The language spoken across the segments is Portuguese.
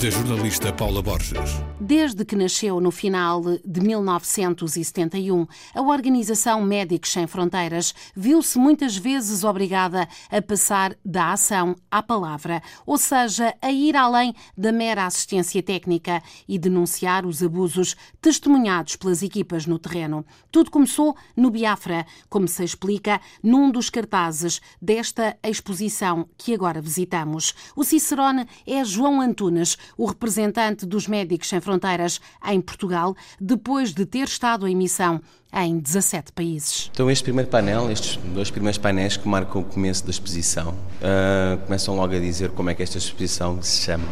da jornalista Paula Borges. Desde que nasceu no final de 1971, a Organização Médicos Sem Fronteiras viu-se muitas vezes obrigada a passar da ação à palavra, ou seja, a ir além da mera assistência técnica e denunciar os abusos testemunhados pelas equipas no terreno. Tudo começou no Biafra, como se explica num dos cartazes desta exposição que agora visitamos. O Cicerone é João Antunes, o representante dos Médicos Sem Fronteiras em Portugal, depois de ter estado em missão em 17 países. Então, este primeiro painel, estes dois primeiros painéis que marcam o começo da exposição, uh, começam logo a dizer como é que esta exposição se chama.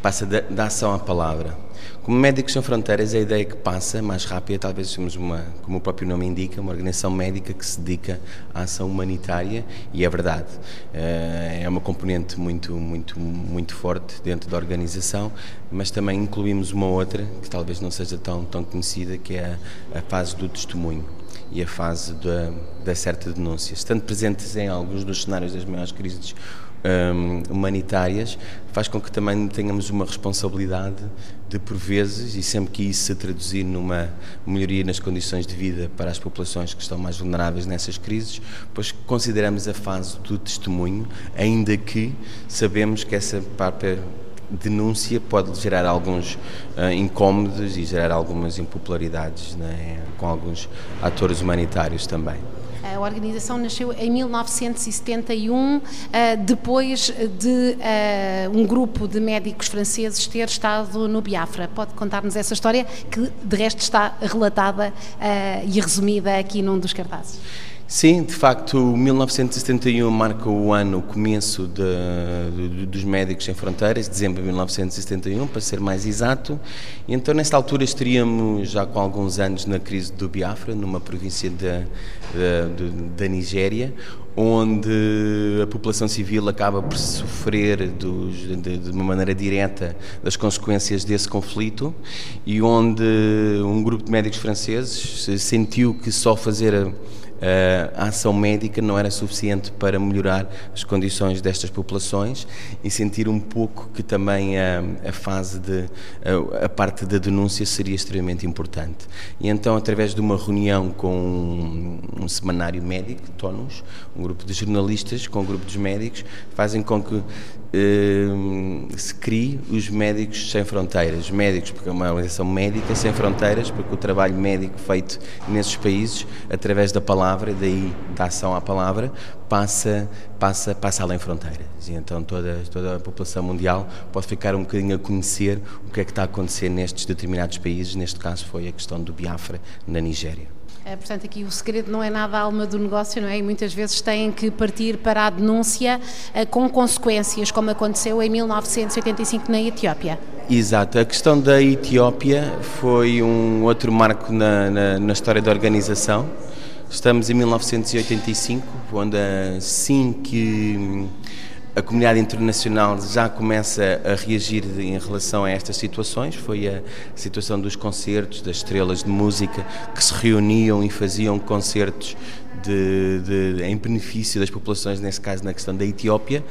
Passa da, da ação à palavra. Como Médicos Sem Fronteiras, a ideia que passa, mais rápida, talvez somos uma, como o próprio nome indica, uma organização médica que se dedica à ação humanitária e é verdade. Eh, é uma componente muito, muito, muito forte dentro da organização, mas também incluímos uma outra, que talvez não seja tão, tão conhecida, que é a, a fase do testemunho e a fase da, da certa denúncia. Estando presentes em alguns dos cenários das maiores crises um, humanitárias, faz com que também tenhamos uma responsabilidade de, por vezes, e sempre que isso se traduzir numa melhoria nas condições de vida para as populações que estão mais vulneráveis nessas crises, pois consideramos a fase do testemunho, ainda que sabemos que essa própria denúncia pode gerar alguns uh, incómodos e gerar algumas impopularidades né, com alguns atores humanitários também. A organização nasceu em 1971, eh, depois de eh, um grupo de médicos franceses ter estado no Biafra. Pode contar-nos essa história, que de resto está relatada eh, e resumida aqui num dos cartazes. Sim, de facto, 1971 marca o ano, o começo de, de, dos Médicos Sem Fronteiras, dezembro de 1971, para ser mais exato. E então, nessa altura, estaríamos já com alguns anos na crise do Biafra, numa província da Nigéria, onde a população civil acaba por sofrer dos, de, de, uma maneira direta das consequências desse conflito e onde um grupo de médicos franceses sentiu que só fazer a a ação médica não era suficiente para melhorar as condições destas populações e sentir um pouco que também a, a fase de a, a, parte da denúncia seria extremamente importante. E então, através de uma reunião com um, um semanário médico, Tonus, um grupo de jornalistas com um grupo dos médicos, fazem com que eh, se crie os Médicos Sem Fronteiras. Médicos, porque é uma organização médica sem fronteiras, porque o trabalho médico feito nesses países, através da palavra, daí da ação à palavra, passa, passa, passa além fronteiras. E então toda, toda a população mundial pode ficar um bocadinho a conhecer o que é que está a acontecer nestes determinados países. Neste caso foi a questão do Biafra, na Nigéria. É, portanto, aqui o segredo não é nada a alma do negócio, não é? E muitas vezes têm que partir para a denúncia eh, com consequências, como aconteceu em 1985 na Etiópia. Exato. A questão da Etiópia foi um outro marco na, na, na história da organização. Estamos em 1985, onde assim que a comunidade internacional já começa a reagir em relação a estas situações. Foi a situação dos concertos, das estrelas de música que se reuniam e faziam concertos de, de, em benefício das populações, nesse caso na questão da Etiópia.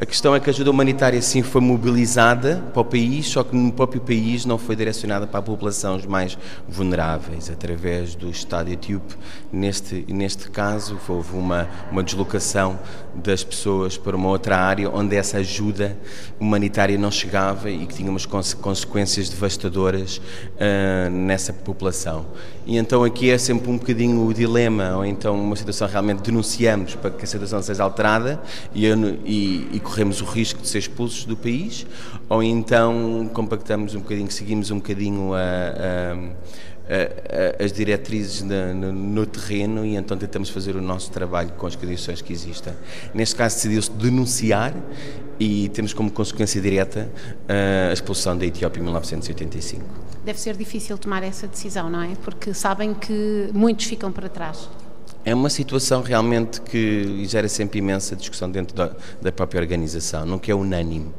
A questão é que a ajuda humanitária sim foi mobilizada para o país, só que no próprio país não foi direcionada para a população mais vulneráveis, através do Estado etíope. Neste, neste caso, houve uma, uma deslocação das pessoas para uma outra área onde essa ajuda humanitária não chegava e que tinha umas consequências devastadoras uh, nessa população. E então aqui é sempre um bocadinho o dilema, ou então uma situação realmente denunciamos para que a situação seja alterada e, e, e, corremos o risco de ser expulsos do país, ou então compactamos um bocadinho, seguimos um bocadinho a, a, as diretrizes no, no, no, terreno e então tentamos fazer o nosso trabalho com as condições que existem. Neste caso decidiu-se denunciar e temos como consequência direta a expulsão da Etiópia em 1985. Deve ser difícil tomar essa decisão, não é? Porque sabem que muitos ficam para trás. É uma situação realmente que gera sempre imensa discussão dentro da, da própria organização, nunca é unânime.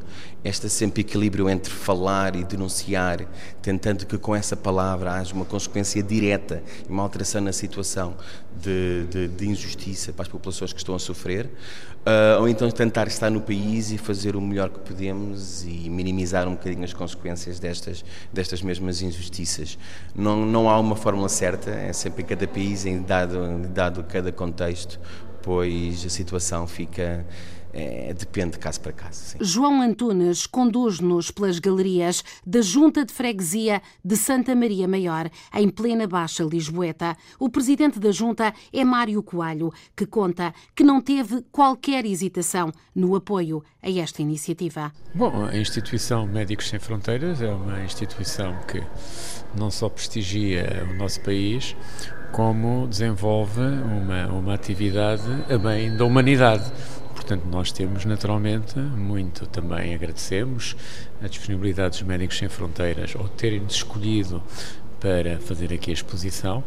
Este sempre equilíbrio entre falar e denunciar, tentando que com essa palavra haja uma consequência direta e uma alteração na situação de, de, de injustiça para as populações que estão a sofrer, uh, ou então tentar estar no país e fazer o melhor que podemos e minimizar um bocadinho as consequências destas, destas mesmas injustiças. Não, não há uma fórmula certa, é sempre em cada país, em dado, dado cada contexto, pois a situação fica é, depende de caso para caso. Sim. João Antunes conduz-nos pelas galerias da Junta de Freguesia de Santa Maria Maior, em plena Baixa Lisboeta. O presidente da Junta é Mário Coelho, que conta que não teve qualquer hesitação no apoio a esta iniciativa. Bom, a instituição Médicos Sem Fronteiras é uma instituição que não só prestigia o nosso país, como desenvolve uma, uma atividade a bem da humanidade Portanto, nós temos naturalmente muito também agradecemos a disponibilidade dos Médicos Sem Fronteiras ao terem escolhido para fazer aqui a exposição.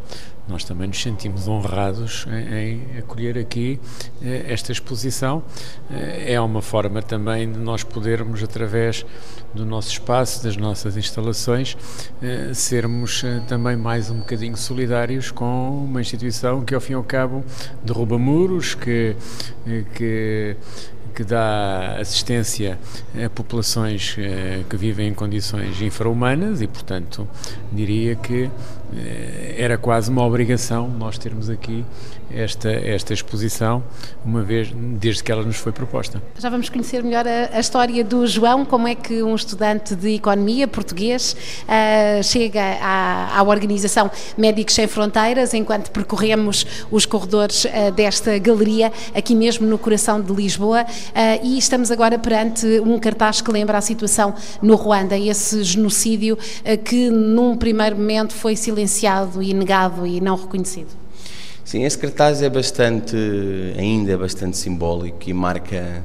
Nós também nos sentimos honrados em, em acolher aqui eh, esta exposição. Eh, é uma forma também de nós podermos, através do nosso espaço, das nossas instalações, eh, sermos eh, também mais um bocadinho solidários com uma instituição que, ao fim e ao cabo, derruba muros, que, eh, que que dá assistência a populações que vivem em condições infra-humanas e, portanto, diria que era quase uma obrigação nós termos aqui esta, esta exposição, uma vez, desde que ela nos foi proposta. Já vamos conhecer melhor a, a história do João, como é que um estudante de economia português uh, chega à, à, organização Médicos Sem Fronteiras, enquanto percorremos os corredores uh, desta galeria, aqui mesmo no coração de Lisboa, uh, e estamos agora perante um cartaz que lembra a situação no Ruanda, esse genocídio que num primeiro momento foi silenciado e negado e não reconhecido. Sim, esse cartaz é bastante, ainda é bastante simbólico e marca,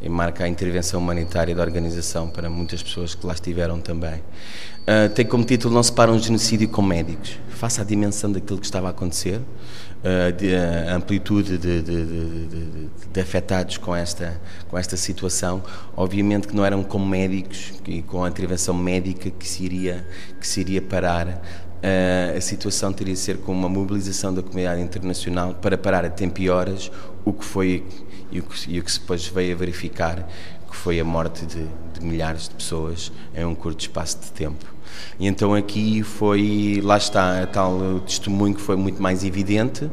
e marca a intervenção humanitária da organização para muitas pessoas que lá estiveram também. Uh, tem como título Não se para um genocídio com médicos. Faça a dimensão daquilo que estava a acontecer, uh, de, a amplitude de, de, de, afetados com esta, com esta situação. Obviamente que não eram como médicos e com a intervenção médica que se iria, que se iria parar Uh, a situação teria de ser com uma mobilização da comunidade internacional para parar a tempo e horas o que foi e o que, e o que depois veio a verificar, que foi a morte de, de milhares de pessoas em um curto espaço de tempo. E então aqui foi, lá está, a tal testemunho que foi muito mais evidente,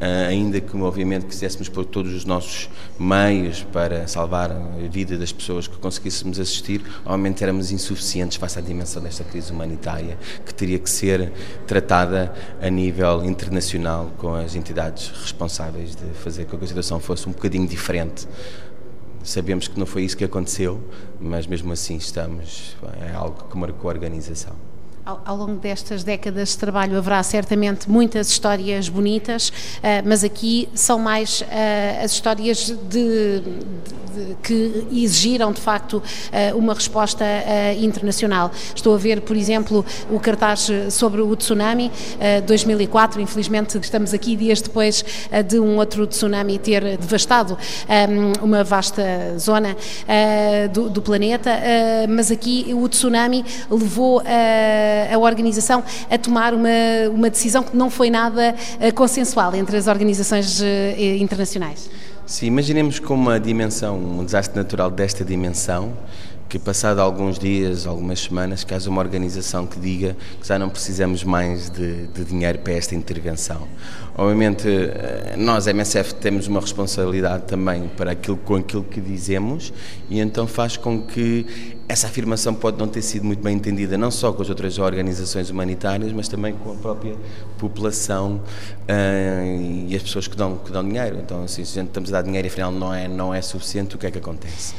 ainda que obviamente quiséssemos pôr todos os nossos meios para salvar a vida das pessoas que conseguíssemos assistir, obviamente éramos insuficientes face à dimensão desta crise humanitária, que teria que ser tratada a nível internacional com as entidades responsáveis de fazer com que a situação fosse um bocadinho diferente. Sabemos que não foi isso que aconteceu, mas mesmo assim estamos, é algo que marcou a organização. Ao, longo destas décadas de trabalho haverá certamente muitas histórias bonitas, uh, mas aqui são mais uh, as histórias de, de, que exigiram de facto uh, uma resposta internacional. Estou a ver, por exemplo, o cartaz sobre o tsunami 2004. Infelizmente, estamos aqui dias depois de um outro tsunami ter devastado um, uma vasta zona do, do, planeta, mas aqui o tsunami levou a a organização a tomar uma, uma decisão que não foi nada eh, consensual entre as organizações eh, internacionais. Sim, imaginemos com uma dimensão, um desastre natural desta dimensão, que passado alguns dias, algumas semanas, que haja uma organização que diga que já não precisamos mais de, de dinheiro para esta intervenção. Obviamente, eh, nós, MSF, temos uma responsabilidade também para aquilo, com aquilo que dizemos e então faz com que essa afirmação pode não ter sido muito bem entendida, não só com as outras organizações humanitárias, mas também com a própria população uh, e as pessoas que dão, que dão dinheiro. Então, assim, se a gente estamos a dar dinheiro e afinal não é, não é suficiente, o que é que acontece?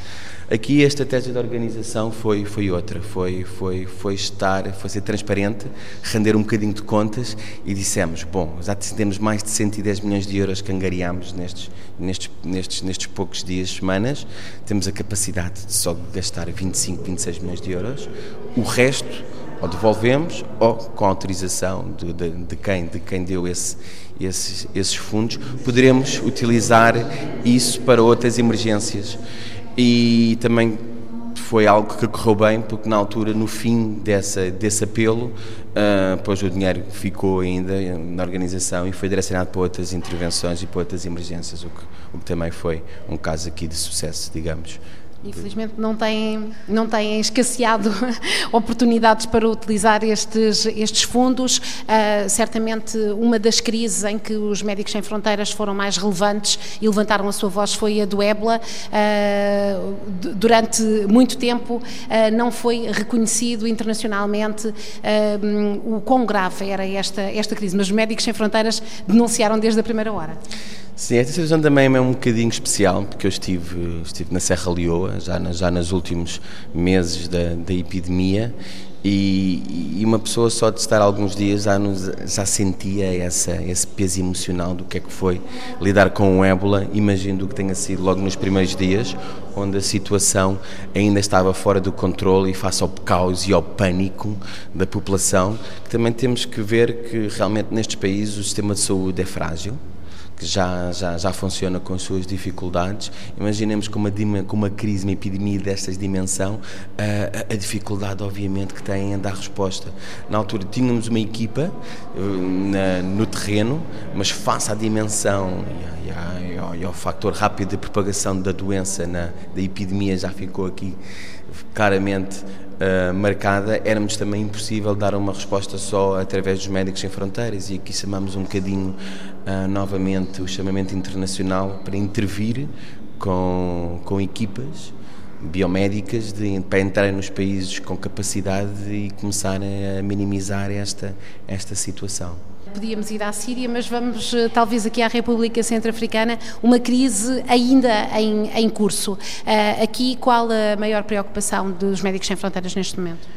Aqui a estratégia da organização foi, foi outra, foi, foi, foi estar, foi ser transparente, render um bocadinho de contas e dissemos, bom, já temos mais de 110 milhões de euros que angariámos nestes, nestes, nestes, nestes poucos dias, semanas, temos a capacidade de só gastar 25, 26 milhões de euros, o resto ou devolvemos ou com autorização de, de, de quem, de quem deu esse, esses, esses fundos, poderemos utilizar isso para outras emergências e também foi algo que correu bem, porque na altura, no fim dessa, desse apelo, uh, pois o dinheiro ficou ainda na organização e foi direcionado para outras intervenções e para outras emergências, o que, o que também foi um caso aqui de sucesso, digamos. Infelizmente não têm, não têm escasseado oportunidades para utilizar estes, estes fundos. Uh, certamente uma das crises em que os Médicos Sem Fronteiras foram mais relevantes e levantaram a sua voz foi a do ébola. Uh, durante muito tempo uh, não foi reconhecido internacionalmente o quão grave era esta, esta crise, mas os Médicos Sem Fronteiras denunciaram desde a primeira hora. Sim, esta situação também é um bocadinho especial, porque eu estive, estive na Serra Leoa, já, na, já nos últimos meses da, da epidemia, e, e, uma pessoa só de estar alguns dias já, nos, já sentia essa, esse peso emocional do que é que foi lidar com o ébola. Imagino que tenha sido logo nos primeiros dias, onde a situação ainda estava fora do controle e face ao caos e ao pânico da população, que também temos que ver que realmente nestes países o sistema de saúde é frágil que já, já, já funciona com as suas dificuldades. Imaginemos com uma, com uma crise, uma epidemia destas dimensão, a, a, dificuldade, obviamente, que têm em dar resposta. Na altura tínhamos uma equipa eh, na, no terreno, mas face à dimensão e, e, ao, e ao fator rápido de propagação da doença, na, da epidemia, já ficou aqui claramente uh, marcada, éramos também impossível dar uma resposta só através dos Médicos Sem Fronteiras e aqui chamamos um bocadinho uh, novamente o chamamento internacional para intervir com, com equipas biomédicas de, para entrarem nos países com capacidade e começarem a minimizar esta, esta situação podíamos ir à Síria, mas vamos eh, talvez aqui à República Centro-Africana, uma crise ainda em, em curso. Uh, aqui, qual a maior preocupação dos Médicos Sem Fronteiras neste momento?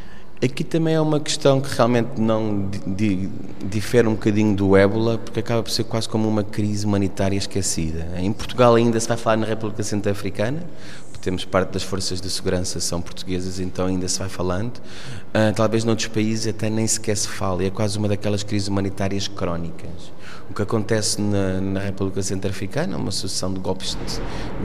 Aqui também é uma questão que realmente não di, difere um bocadinho do ébola, porque acaba por ser quase como uma crise humanitária esquecida. Em Portugal ainda se vai falar na República Centro-Africana, temos parte das forças de segurança são portuguesas, então ainda se vai falando. Uh, talvez noutros países até nem sequer se fala, é quase uma daquelas crises humanitárias crónicas. O que acontece na, na República Centro-Africana é uma sucessão de golpes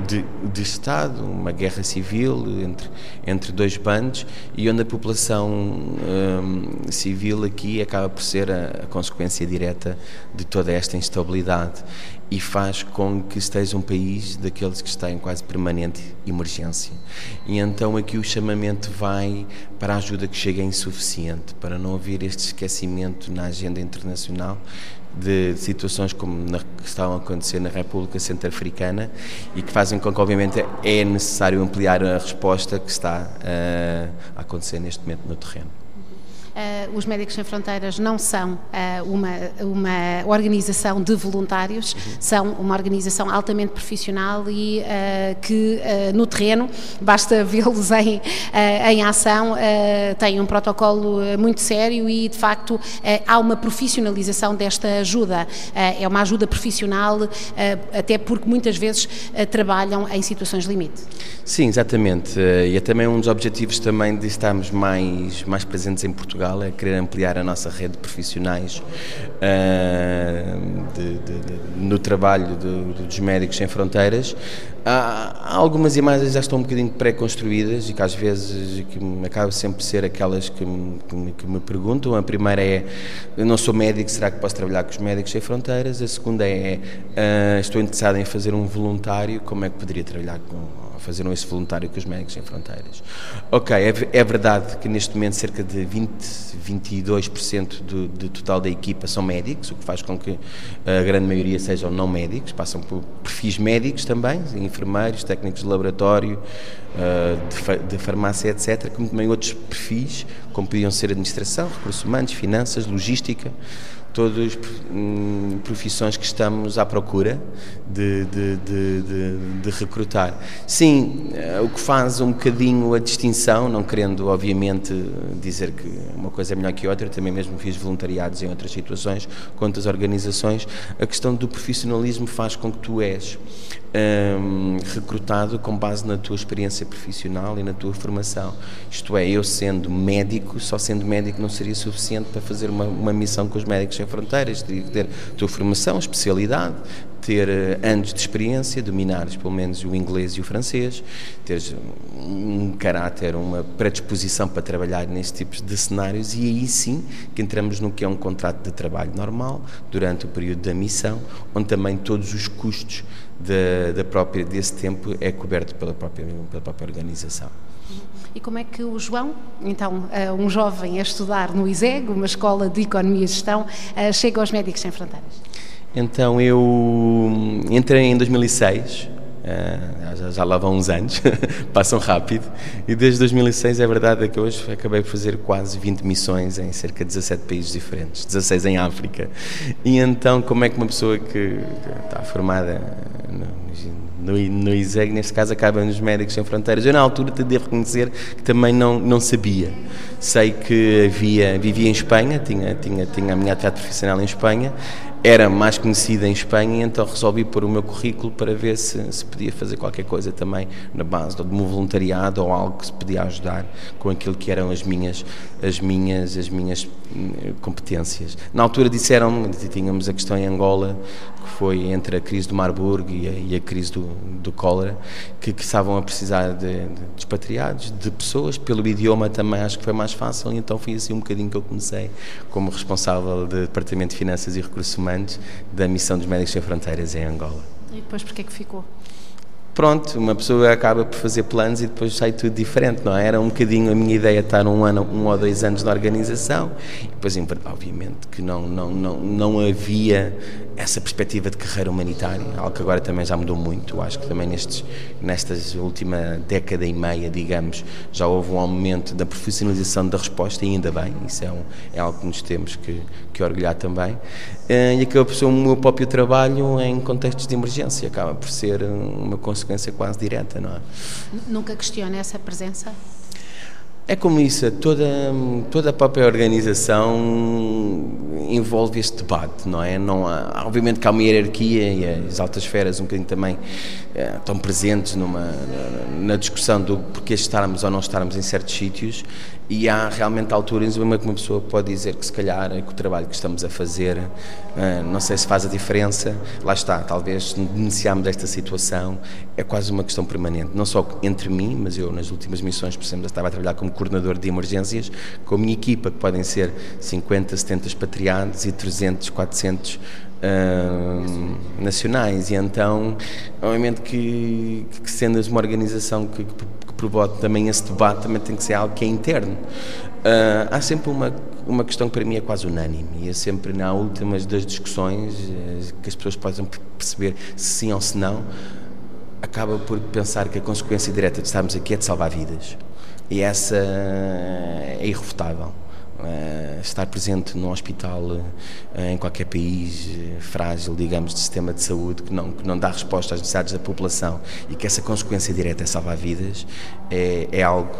de, de, de, Estado, uma guerra civil entre, entre dois bandos e onde a população um, civil aqui acaba por ser a, a consequência direta de toda esta instabilidade e faz com que esteja um país daqueles que está em quase permanente emergência. E então aqui o chamamento vai para a ajuda que chega insuficiente, para não haver este esquecimento na agenda internacional de situações como na, que estão a acontecer na República Centro-Africana e que fazem com que, obviamente, é necessário ampliar a resposta que está uh, a acontecer neste momento no terreno. Uh, os Médicos Sem Fronteiras não são uh, uma, uma organização de voluntários, uhum. são uma organização altamente profissional e uh, que no terreno, basta vê-los em, em ação, têm um protocolo muito sério e de facto há uma profissionalização desta ajuda. é uma ajuda profissional, até porque muitas vezes trabalham em situações limite. Sim, exatamente. E é também um dos objetivos também de estarmos mais, mais presentes em Portugal Portugal é querer ampliar a nossa rede de profissionais uh, de, de, de, no trabalho dos Médicos Sem Fronteiras. Há, algumas imagens já estão um bocadinho pré-construídas e que às vezes que acabam sempre ser aquelas que me, que, me, que me perguntam. A primeira é: eu não sou médico, será que posso trabalhar com os Médicos Sem Fronteiras? A segunda é: uh, estou interessado em fazer um voluntário, como é que poderia trabalhar com fazer esse voluntário com os Médicos Sem Fronteiras. Ok, é, é verdade que neste momento cerca de 20, 22% do, do total da equipa são médicos, o que faz com que a grande maioria sejam não médicos, passam por perfis médicos também, enfermeiros, técnicos de laboratório, eh, de, de farmácia, etc., como também outros perfis, como podiam ser administração, recursos humanos, finanças, logística, todas hum, profissões que estamos à procura de, de, de, de, recrutar. Sim, eh, o que faz um bocadinho a distinção, não querendo obviamente dizer que uma coisa é melhor que outra, também mesmo fiz voluntariados em outras situações, com outras organizações, a questão do profissionalismo faz com que tu és um, recrutado com base na tua experiência profissional e na tua formação. Isto é, eu sendo médico, só sendo médico não seria suficiente para fazer uma, uma missão com os médicos Sem Fronteiras, teria que ter tua formação, especialidade, ter eh, anos de experiência, dominares pelo menos o inglês e o francês, teres um caráter, uma predisposição para trabalhar nesse tipo de cenários e aí sim que entramos no que é um contrato de trabalho normal durante o período da missão, onde também todos os custos da, da própria, desse tempo é coberto pela própria, pela própria organização. E como é que o João, então, eh, um jovem a estudar no ISEG, uma escola de Economia e Gestão, eh, chega aos Médicos Sem Fronteiras? Então eu entrei em 2006, eh, já, já lá vão uns anos, passam rápido, e desde 2006 é verdade que hoje acabei por fazer quase 20 missões em cerca de 17 países diferentes, 16 em África. E então, como é que uma pessoa que está formada no, no ISEG, neste caso, acaba nos Médicos Sem Fronteiras? Eu, na altura, te de reconhecer que também não, não sabia. Sei que havia, vivia em Espanha, tinha, tinha, tinha a minha atividade profissional em Espanha, era mais conhecida em Espanha, então resolvi pôr o meu currículo para ver se, se podia fazer qualquer coisa também na base de um voluntariado ou algo que se podia ajudar com aquilo que eram as minhas, as minhas, as minhas competências. Na altura disseram, tínhamos a questão em Angola, que foi entre a crise do Marburgo e a, e a crise do, do cólera, que, que, estavam a precisar de, de expatriados, de pessoas, pelo idioma também acho que foi mais fácil, então foi assim um bocadinho que eu comecei como responsável do Departamento de Finanças e Recursos Humanos da missão dos Médicos Sem Fronteiras em Angola. E depois porquê que ficou? Pronto, uma pessoa acaba por fazer planos e depois sai tudo diferente, não é? Era um bocadinho a minha ideia estar um ano, um ou dois anos na organização e depois, obviamente, que não, não, não, não havia essa perspectiva de carreira humanitária, algo que agora também já mudou muito. Acho que também nestes, nestas última década e meia, digamos, já houve um aumento da profissionalização da resposta e ainda bem, isso é, um, é algo que nos temos que, que orgulhar também. Eh, e acaba por ser o meu próprio trabalho em contextos de emergência, acaba por ser uma consequência quase direta, não é? Nunca questiona essa presença? É como isso, toda, toda a própria organização envolve este debate, não é? Não há, obviamente que há uma hierarquia e as altas esferas um bocadinho também é, estão presentes numa, na discussão do porquê estarmos ou não estarmos em certos sítios e há realmente alturas em que uma pessoa pode dizer que se calhar que o trabalho que estamos a fazer eh, não sei se faz a diferença, lá está, talvez iniciarmos desta situação, é quase uma questão permanente, não só entre mim, mas eu nas últimas missões, por exemplo, estava a trabalhar como coordenador de emergências, com a minha equipa, que podem ser 50, 70 expatriados e 300, 400 Uh, nacionais. E então obviamente que, que sendo uma organização que, que, provoca também esse debate também tem que ser algo que é interno. Uh, há sempre uma uma questão que para mim é quase unânime e é sempre na últimas das discussões uh, que as pessoas possam perceber se sim ou se não acaba por pensar que a consequência direta de estarmos aqui é de salvar vidas. E essa é irrefutável Uh, estar presente num hospital uh, em qualquer país uh, frágil, digamos, de sistema de saúde que não, que não dá resposta às necessidades da população e que essa consequência direta é salvar vidas, é, é algo,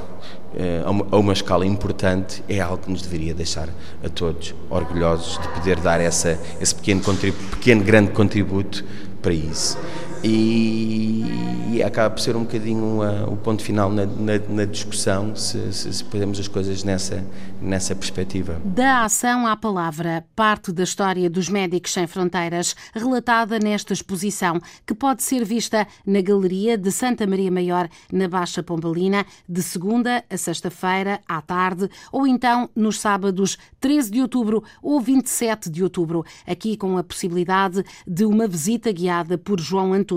a uma, a, uma, escala importante, é algo que nos deveria deixar a todos orgulhosos de poder dar essa, esse pequeno, pequeno grande contributo para isso e, e acaba por ser um bocadinho uh, o ponto final na, na, na discussão, se, se, se podemos as coisas nessa, nessa perspectiva. Da ação à palavra, parte da história dos Médicos Sem Fronteiras, relatada nesta exposição, que pode ser vista na Galeria de Santa Maria Maior, na Baixa Pombalina, de segunda a sexta-feira, à tarde, ou então nos sábados 13 de outubro ou 27 de outubro, aqui com a possibilidade de uma visita guiada por João Antunes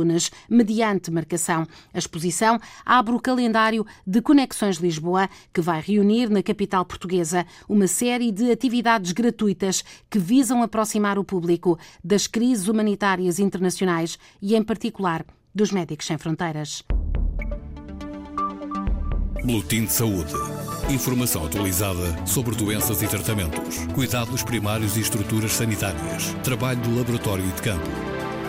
Mediante marcação. A exposição abre o calendário de Conexões Lisboa, que vai reunir na capital portuguesa uma série de atividades gratuitas que visam aproximar o público das crises humanitárias internacionais e, em particular, dos Médicos Sem Fronteiras. Boletim de Saúde. Informação atualizada sobre doenças e tratamentos, cuidados primários e estruturas sanitárias, trabalho do laboratório e de campo.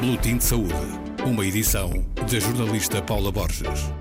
Boletim de Saúde uma edição da jornalista Paula Borges.